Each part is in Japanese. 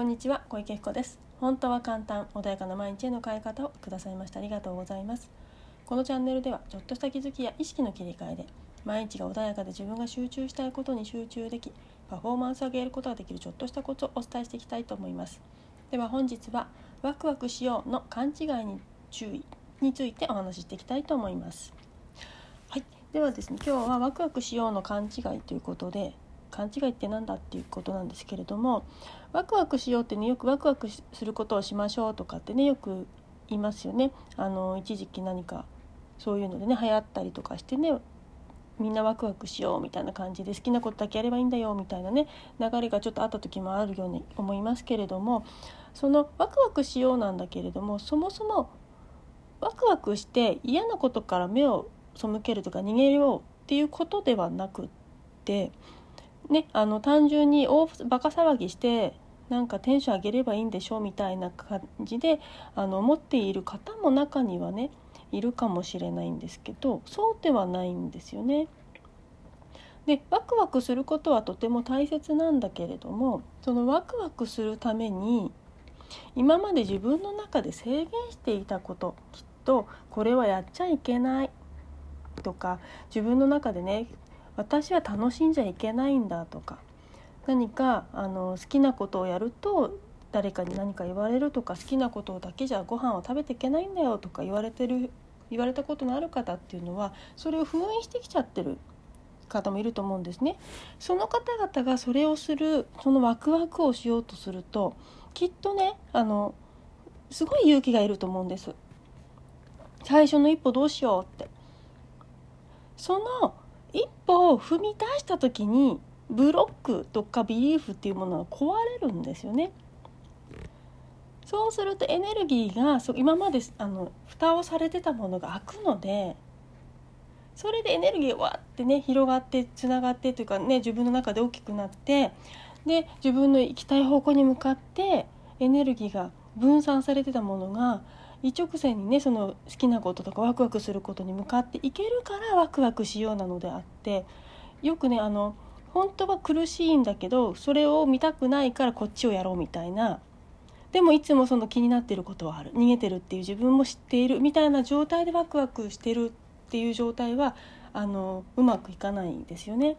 こんにちは小池彦です。本当は簡単穏やかな毎日への変え方をくださいました。ありがとうございます。このチャンネルではちょっとした気づきや意識の切り替えで毎日が穏やかで自分が集中したいことに集中できパフォーマンスを上げることができるちょっとしたコツをお伝えしていきたいと思います。では本日はワクワクしようの勘違いに注意についてお話ししていきたいと思います。はい。ではですね今日はワクワクしようの勘違いということで勘違いって何だっていうことなんですけれどもワクワクしようってねよくワクワクすることをしましょうとかってねよく言いますよね。あの一時期何かそういうのでね流行ったりとかしてねみんなワクワクしようみたいな感じで好きなことだけやればいいんだよみたいなね流れがちょっとあった時もあるように思いますけれどもそのワクワクしようなんだけれどもそもそもワクワクして嫌なことから目を背けるとか逃げようっていうことではなくってねあの単純に大バカ騒ぎしてなんかテンション上げればいいんでしょうみたいな感じであの思っている方も中にはねいるかもしれないんですけどそうではないんですよね。でワクワクすることはとても大切なんだけれどもそのワクワクするために今まで自分の中で制限していたこときっとこれはやっちゃいけないとか自分の中でね私は楽しんじゃいけないんだとか何かあの好きなことをやると誰かに何か言われるとか好きなことだけじゃご飯を食べていけないんだよとか言われてる言われたことのある方っていうのはそれを封印してきちゃってる方もいると思うんですね。その方々がそれをするそのワクワクをしようとするときっとねあのすごい勇気がいると思うんです。最初の一歩どうしようって。その一歩踏み出した時にブロックとかビリーフっていうものが壊れるんですよね。そうするとエネルギーが今まであの蓋をされてたものが開くのでそれでエネルギーがわってね広がってつながってというかね自分の中で大きくなってで自分の行きたい方向に向かってエネルギーが分散されてたものが一直線にねその好きなこととかワクワクすることに向かっていけるからワクワクしようなのであってよくねあの本当は苦しいんだけどそれを見たくないからこっちをやろうみたいなでもいつもその気になってることはある逃げてるっていう自分も知っているみたいな状態でワクワクしてるっていう状態はあのうまくいかないんですよね。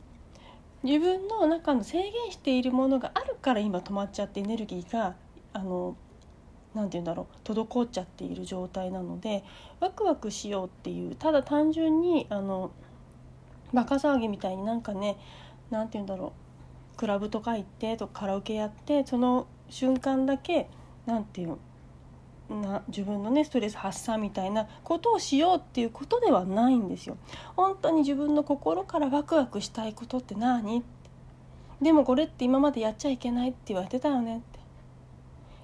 自分の中の制限しているものがあるから今止まっちゃってエネルギーがあの何て言うんだろう滞っちゃっている状態なのでワクワクしようっていうただ単純にあのバカ騒ぎみたいになんかね何て言うんだろうクラブとか行ってとカラオケやってその瞬間だけ何て言うな自分のねストレス発散みたいなことをしようっていうことではないんですよ。本当に自分の心からワクワクしたいことって何？でもこれって今までやっちゃいけないって言われてたよね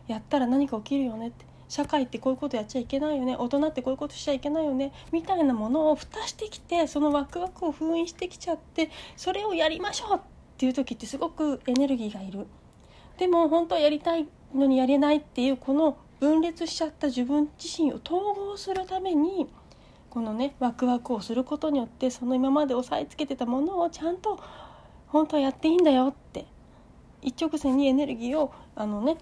やったら何か起きるよねって。社会ってこういうことやっちゃいけないよね。大人ってこういうことしちゃいけないよね。みたいなものを蓋してきてそのワクワクを封印してきちゃってそれをやりましょうっていう時ってすごくエネルギーがいる。でも本当はやりたいのにやれないっていうこの分裂しちゃった自分自身を統合するためにこのねワクワクをすることによってその今まで押さえつけてたものをちゃんと本当はやっていいんだよって一直線にエネルギーをあのね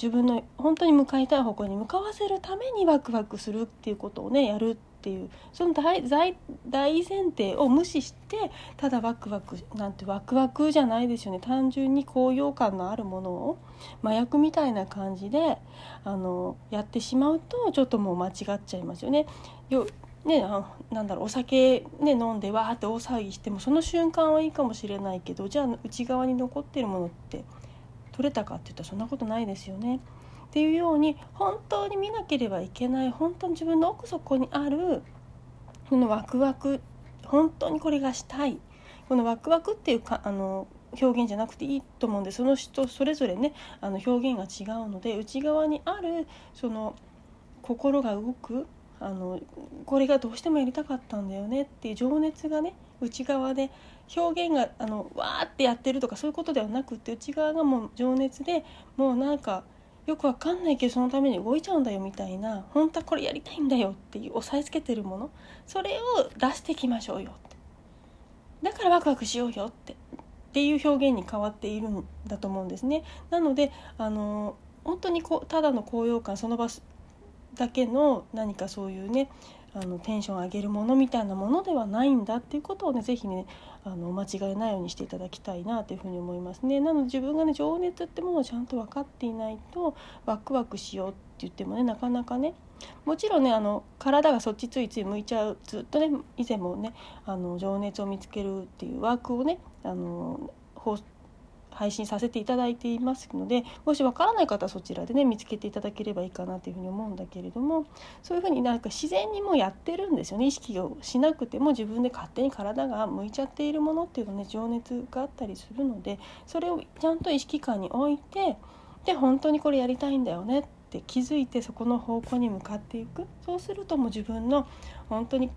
自分の本当に向かいたい方向に向かわせるためにワクワクするっていうことをねやるっていうその大大前提を無視してただワクワクなんてワクワクじゃないですよね単純に高揚感のあるものを麻薬みたいな感じであのやってしまうとちょっともう間違っちゃいますよね。よね、あなんだろうお酒、ね、飲んでわーって大騒ぎしてもその瞬間はいいかもしれないけどじゃあ内側に残ってるものって取れたかって言ったらそんなことないですよね。っていうように本当に見なければいけない本当に自分の奥底にあるこのワクワク本当にこれがしたいこのワクワクっていうかあの表現じゃなくていいと思うんでその人それぞれねあの表現が違うので内側にあるその心が動くあのこれがどうしてもやりたかったんだよねっていう情熱がね内側で表現があのわーってやってるとかそういうことではなくって内側がもう情熱でもうなんかよくわかんないけどそのために動いちゃうんだよみたいな本当はこれやりたいんだよっていう押さえつけてるものそれを出していきましょうよってだからワクワクしようよってっっていう表現に変わっているんだと思うんですね。なのであの本当にこうただの高揚感その場だけの何かそういうねあのテンション上げるものみたいなものではないんだっていうことをね是非ねあの間違えないようにしていただきたいなというふうに思いますね。なので自分がね情熱ってものをちゃんと分かっていないとワクワクしようって言ってもねなかなかねもちろんねあの体がそっちついつい向いちゃうずっとね以前もねあの情熱を見つけるっていうワークをねあの配信させていただいていますのでもしわからない方はそちらでね見つけていただければいいかなというふうに思うんだけれどもそういうふうになんか自然にもやってるんですよね。意識をしなくても自分で勝手に体が向いちゃっているものっていうのね情熱があったりするのでそれをちゃんと意識感に置いてで本当にこれやりたいんだよねって気づいてそこの方向に向かっていく。そうするともう自分の本当に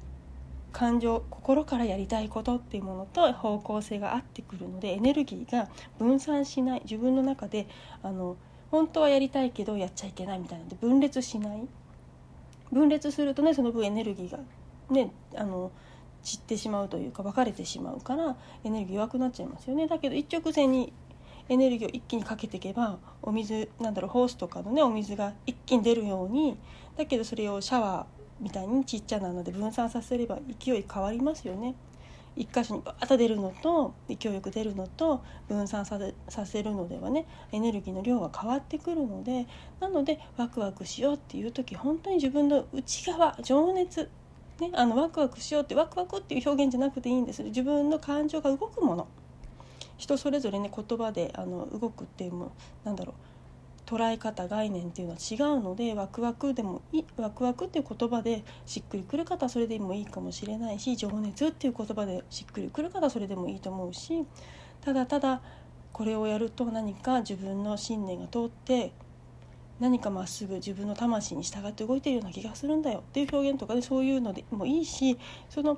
感情心からやりたいことっていうものと方向性が合ってくるのでエネルギーが分散しない自分の中であの本当はやりたいけどやっちゃいけないみたいなので分裂しない。分裂するとねその分エネルギーがねあの散ってしまうというか分かれてしまうからエネルギー弱くなっちゃいますよね。だけど一直線にエネルギーを一気にかけていけばお水なんだろうホースとかのねお水が一気に出るようにだけどそれをシャワーみたいにちっちゃなので分散させれば勢い変わりますよね。一箇所にバーッと出るのと勢いよく出るのと分散させさせるのではねエネルギーの量が変わってくるのでなのでワクワクしようっていう時本当に自分の内側情熱ね、あのワクワクしようってワクワクっていう表現じゃなくていいんです自分の感情が動くもの人それぞれね言葉であの動くっていうもなんだろう捉え方概念っていうのは違うのでワクワクでもいワクワクっていう言葉でしっくりくる方はそれでもいいかもしれないし情熱っていう言葉でしっくりくる方はそれでもいいと思うしただただこれをやると何か自分の信念が通って何かまっすぐ自分の魂に従って動いているような気がするんだよ。っていう表現とかねそういうのでもいいしその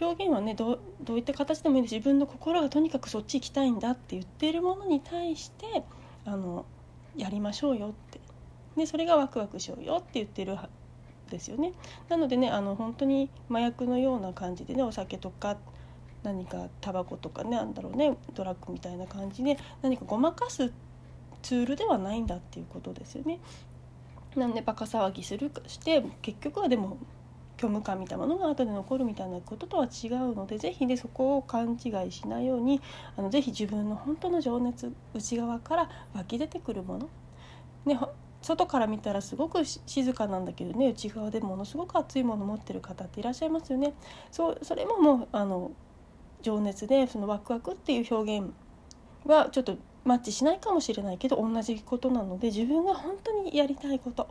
表現はねどういった形でもいいです自分の心がとにかくそっち行きたいんだって言っているものに対してあのやりましょうよってでそれがワクワクしようよって言ってるですよねなのでねあの本当に麻薬のような感じでねお酒とか何かタバコとかねなんだろうねドラッグみたいな感じで何かごまかすツールではないんだっていうことですよね。なんでバカ騒ぎするして結局はでも虚無感みたいなものが後で残るみたいなこととは違うので是非ねそこを勘違いしないようにあの是非自分の本当の情熱内側から湧き出てくるもの、ね、外から見たらすごく静かなんだけどね内側でものすごく熱いもの持ってる方っていらっしゃいますよね。そうそれももうあの情熱でそのワクワクっていう表現はちょっとマッチしないかもしれないけど同じことなので自分が本当にやりたいこと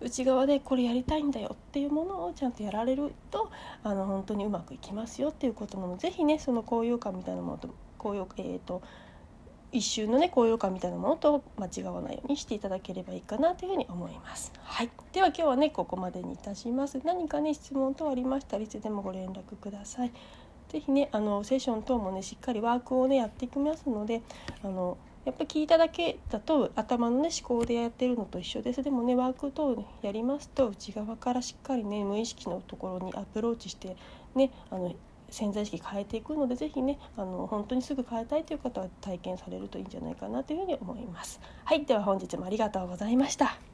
内側でこれやりたいんだよっていうものをちゃんとやられるとあの本当にうまくいきますよっていうことなので是非ねその高揚感みたいなものと高揚えーと、一瞬のね高揚感みたいなものと間違わないようにしていただければいいかなというふうに思います。はい、では今日はねここまでにいたします。何かね質問等ありましたらいつでもご連絡ください。是非ねあのセッション等もねしっかりワークをねやっていきますのであのやっぱ聞いただけだと頭のね思考でやってるのと一緒ですでもねワーク等やりますと内側からしっかりね無意識のところにアプローチしてねあの潜在意識変えていくので是非ねあの本当にすぐ変えたいという方は体験されるといいんじゃないかなというふうに思います。はいでは本日もありがとうございました。